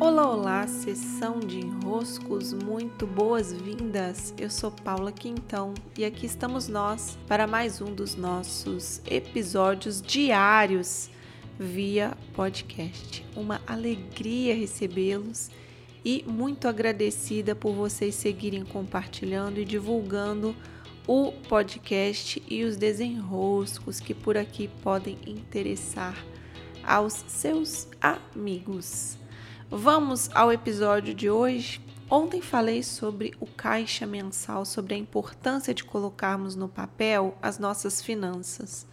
Olá, olá, sessão de enroscos, muito boas-vindas. Eu sou Paula Quintão e aqui estamos nós para mais um dos nossos episódios diários via podcast. Uma alegria recebê-los e muito agradecida por vocês seguirem compartilhando e divulgando o podcast e os desenroscos que por aqui podem interessar aos seus amigos. Vamos ao episódio de hoje. Ontem falei sobre o caixa mensal, sobre a importância de colocarmos no papel as nossas finanças.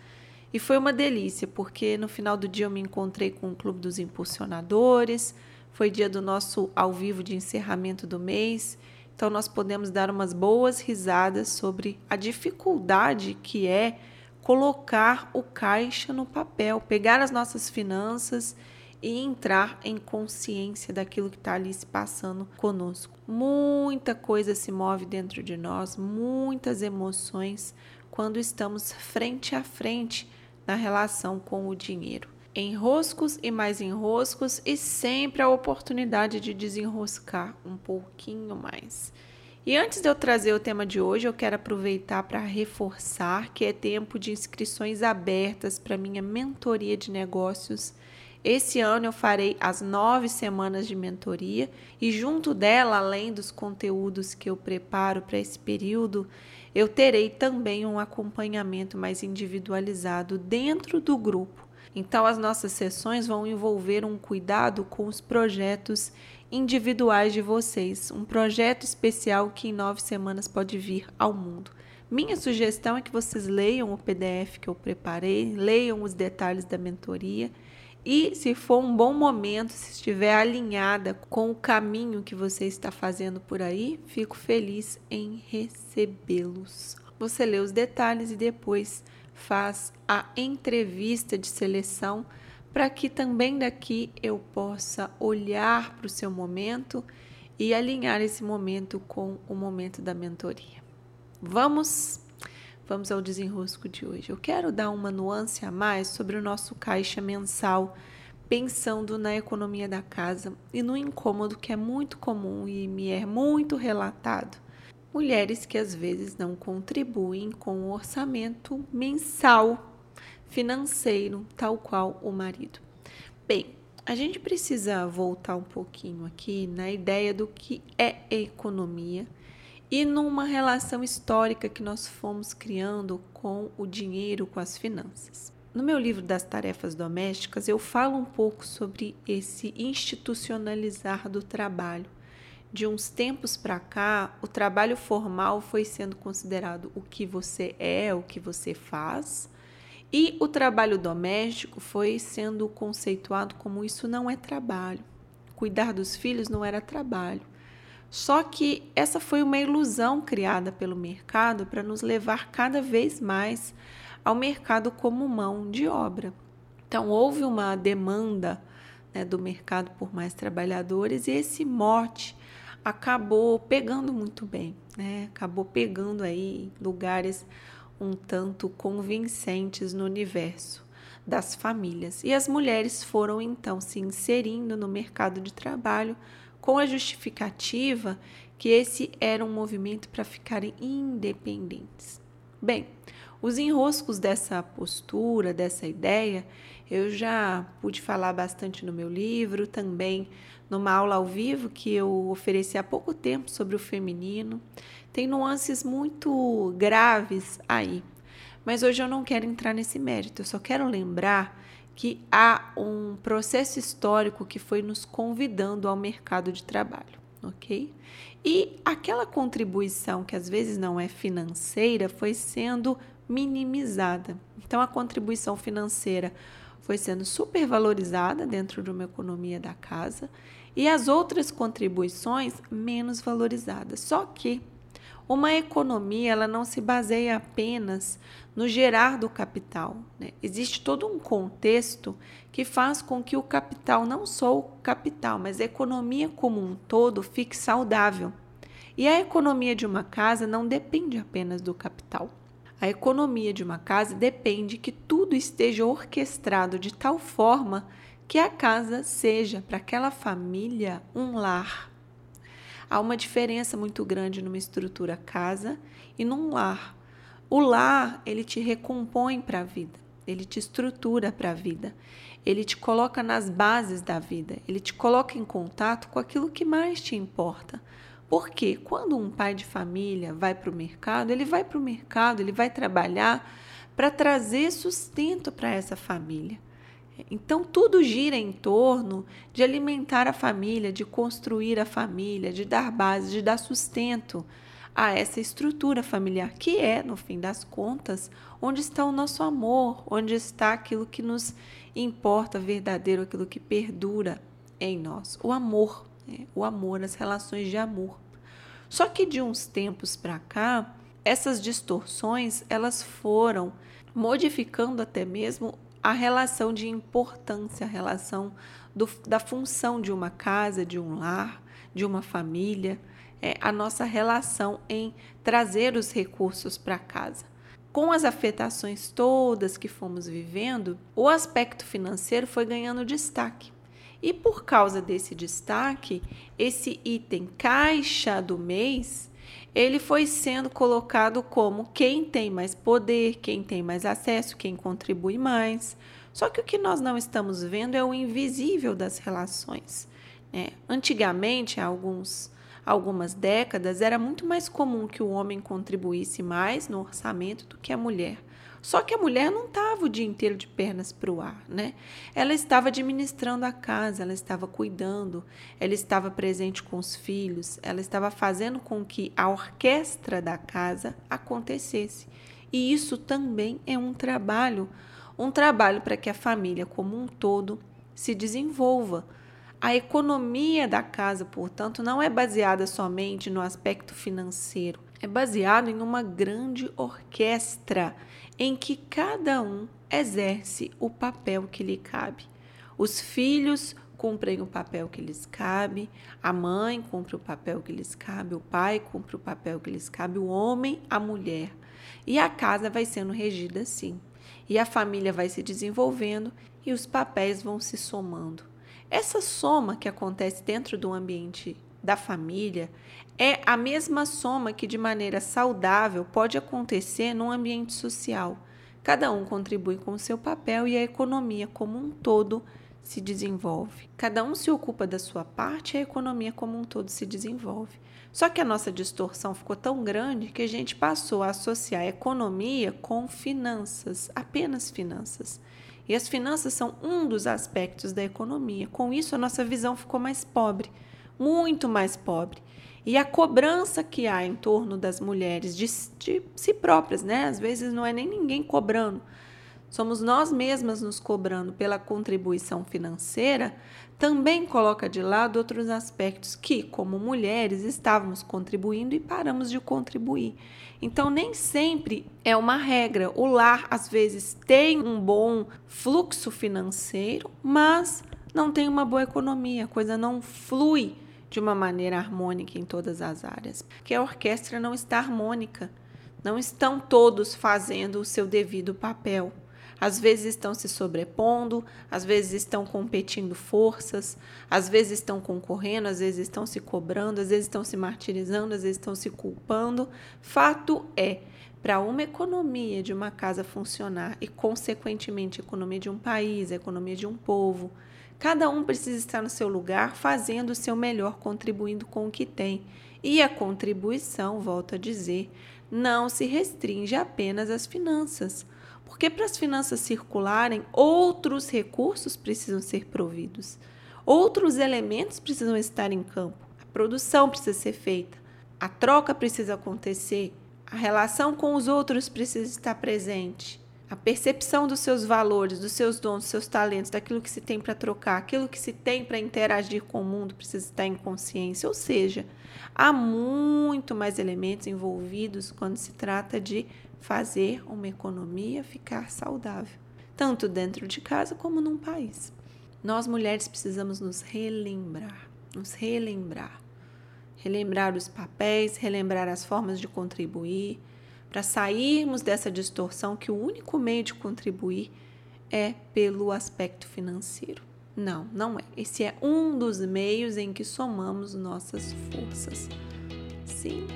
E foi uma delícia, porque no final do dia eu me encontrei com o Clube dos Impulsionadores, foi dia do nosso ao vivo de encerramento do mês, então nós podemos dar umas boas risadas sobre a dificuldade que é colocar o caixa no papel, pegar as nossas finanças e entrar em consciência daquilo que está ali se passando conosco. Muita coisa se move dentro de nós, muitas emoções quando estamos frente a frente na relação com o dinheiro. Enroscos e mais enroscos, e sempre a oportunidade de desenroscar um pouquinho mais. E antes de eu trazer o tema de hoje, eu quero aproveitar para reforçar que é tempo de inscrições abertas para minha mentoria de negócios esse ano eu farei as nove semanas de mentoria e, junto dela, além dos conteúdos que eu preparo para esse período, eu terei também um acompanhamento mais individualizado dentro do grupo. Então, as nossas sessões vão envolver um cuidado com os projetos individuais de vocês, um projeto especial que em nove semanas pode vir ao mundo. Minha sugestão é que vocês leiam o PDF que eu preparei, leiam os detalhes da mentoria e se for um bom momento, se estiver alinhada com o caminho que você está fazendo por aí, fico feliz em recebê-los. Você lê os detalhes e depois faz a entrevista de seleção para que também daqui eu possa olhar para o seu momento e alinhar esse momento com o momento da mentoria. Vamos Vamos ao desenrosco de hoje. Eu quero dar uma nuance a mais sobre o nosso caixa mensal, pensando na economia da casa e no incômodo que é muito comum e me é muito relatado. Mulheres que às vezes não contribuem com o orçamento mensal financeiro, tal qual o marido. Bem, a gente precisa voltar um pouquinho aqui na ideia do que é economia e numa relação histórica que nós fomos criando com o dinheiro, com as finanças. No meu livro das tarefas domésticas, eu falo um pouco sobre esse institucionalizar do trabalho. De uns tempos para cá, o trabalho formal foi sendo considerado o que você é, o que você faz, e o trabalho doméstico foi sendo conceituado como isso não é trabalho. Cuidar dos filhos não era trabalho. Só que essa foi uma ilusão criada pelo mercado para nos levar cada vez mais ao mercado como mão de obra. Então, houve uma demanda né, do mercado por mais trabalhadores e esse mote acabou pegando muito bem, né? acabou pegando aí lugares um tanto convincentes no universo das famílias. E as mulheres foram então se inserindo no mercado de trabalho com a justificativa que esse era um movimento para ficarem independentes. Bem, os enroscos dessa postura, dessa ideia, eu já pude falar bastante no meu livro, também numa aula ao vivo que eu ofereci há pouco tempo sobre o feminino. Tem nuances muito graves aí, mas hoje eu não quero entrar nesse mérito, eu só quero lembrar que há um processo histórico que foi nos convidando ao mercado de trabalho, ok? E aquela contribuição que às vezes não é financeira foi sendo minimizada. Então, a contribuição financeira foi sendo supervalorizada dentro de uma economia da casa e as outras contribuições menos valorizadas. Só que uma economia ela não se baseia apenas no gerar do capital. Né? Existe todo um contexto que faz com que o capital, não só o capital, mas a economia como um todo, fique saudável. E a economia de uma casa não depende apenas do capital. A economia de uma casa depende que tudo esteja orquestrado de tal forma que a casa seja para aquela família um lar. Há uma diferença muito grande numa estrutura casa e num lar. O lar, ele te recompõe para a vida, ele te estrutura para a vida, ele te coloca nas bases da vida, ele te coloca em contato com aquilo que mais te importa. Porque quando um pai de família vai para o mercado, ele vai para o mercado, ele vai trabalhar para trazer sustento para essa família. Então, tudo gira em torno de alimentar a família, de construir a família, de dar base, de dar sustento a essa estrutura familiar, que é, no fim das contas, onde está o nosso amor, onde está aquilo que nos importa verdadeiro, aquilo que perdura em nós. O amor, né? o amor, as relações de amor. Só que de uns tempos para cá, essas distorções elas foram modificando até mesmo a relação de importância, a relação do, da função de uma casa, de um lar, de uma família, é, a nossa relação em trazer os recursos para casa. Com as afetações todas que fomos vivendo, o aspecto financeiro foi ganhando destaque. E por causa desse destaque, esse item caixa do mês ele foi sendo colocado como quem tem mais poder, quem tem mais acesso, quem contribui mais. Só que o que nós não estamos vendo é o invisível das relações. Né? Antigamente, há alguns, algumas décadas, era muito mais comum que o homem contribuísse mais no orçamento do que a mulher. Só que a mulher não estava o dia inteiro de pernas para o ar, né? Ela estava administrando a casa, ela estava cuidando, ela estava presente com os filhos, ela estava fazendo com que a orquestra da casa acontecesse. E isso também é um trabalho, um trabalho para que a família como um todo se desenvolva. A economia da casa, portanto, não é baseada somente no aspecto financeiro, é baseado em uma grande orquestra em que cada um exerce o papel que lhe cabe. Os filhos cumprem o papel que lhes cabe, a mãe cumpre o papel que lhes cabe, o pai cumpre o papel que lhes cabe, o homem, a mulher. E a casa vai sendo regida assim. E a família vai se desenvolvendo e os papéis vão se somando. Essa soma que acontece dentro do ambiente da família é a mesma soma que, de maneira saudável, pode acontecer no ambiente social. Cada um contribui com o seu papel e a economia como um todo se desenvolve. Cada um se ocupa da sua parte e a economia como um todo se desenvolve. Só que a nossa distorção ficou tão grande que a gente passou a associar economia com finanças, apenas finanças. E as finanças são um dos aspectos da economia. Com isso, a nossa visão ficou mais pobre muito mais pobre. E a cobrança que há em torno das mulheres de, de si próprias, né? Às vezes não é nem ninguém cobrando, somos nós mesmas nos cobrando pela contribuição financeira, também coloca de lado outros aspectos que, como mulheres, estávamos contribuindo e paramos de contribuir. Então, nem sempre é uma regra. O lar, às vezes, tem um bom fluxo financeiro, mas não tem uma boa economia, a coisa não flui de uma maneira harmônica em todas as áreas, porque a orquestra não está harmônica, não estão todos fazendo o seu devido papel. Às vezes estão se sobrepondo, às vezes estão competindo forças, às vezes estão concorrendo, às vezes estão se cobrando, às vezes estão se martirizando, às vezes estão se culpando. Fato é, para uma economia de uma casa funcionar e, consequentemente, a economia de um país, a economia de um povo, Cada um precisa estar no seu lugar, fazendo o seu melhor, contribuindo com o que tem. E a contribuição, volto a dizer, não se restringe apenas às finanças, porque para as finanças circularem, outros recursos precisam ser providos, outros elementos precisam estar em campo, a produção precisa ser feita, a troca precisa acontecer, a relação com os outros precisa estar presente. A percepção dos seus valores, dos seus dons, dos seus talentos, daquilo que se tem para trocar, aquilo que se tem para interagir com o mundo precisa estar em consciência. Ou seja, há muito mais elementos envolvidos quando se trata de fazer uma economia ficar saudável, tanto dentro de casa como num país. Nós mulheres precisamos nos relembrar, nos relembrar. Relembrar os papéis, relembrar as formas de contribuir para sairmos dessa distorção que o único meio de contribuir é pelo aspecto financeiro. Não, não é. Esse é um dos meios em que somamos nossas forças. Sim,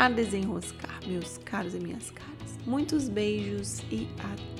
a desenroscar, meus caros e minhas caras. Muitos beijos e até!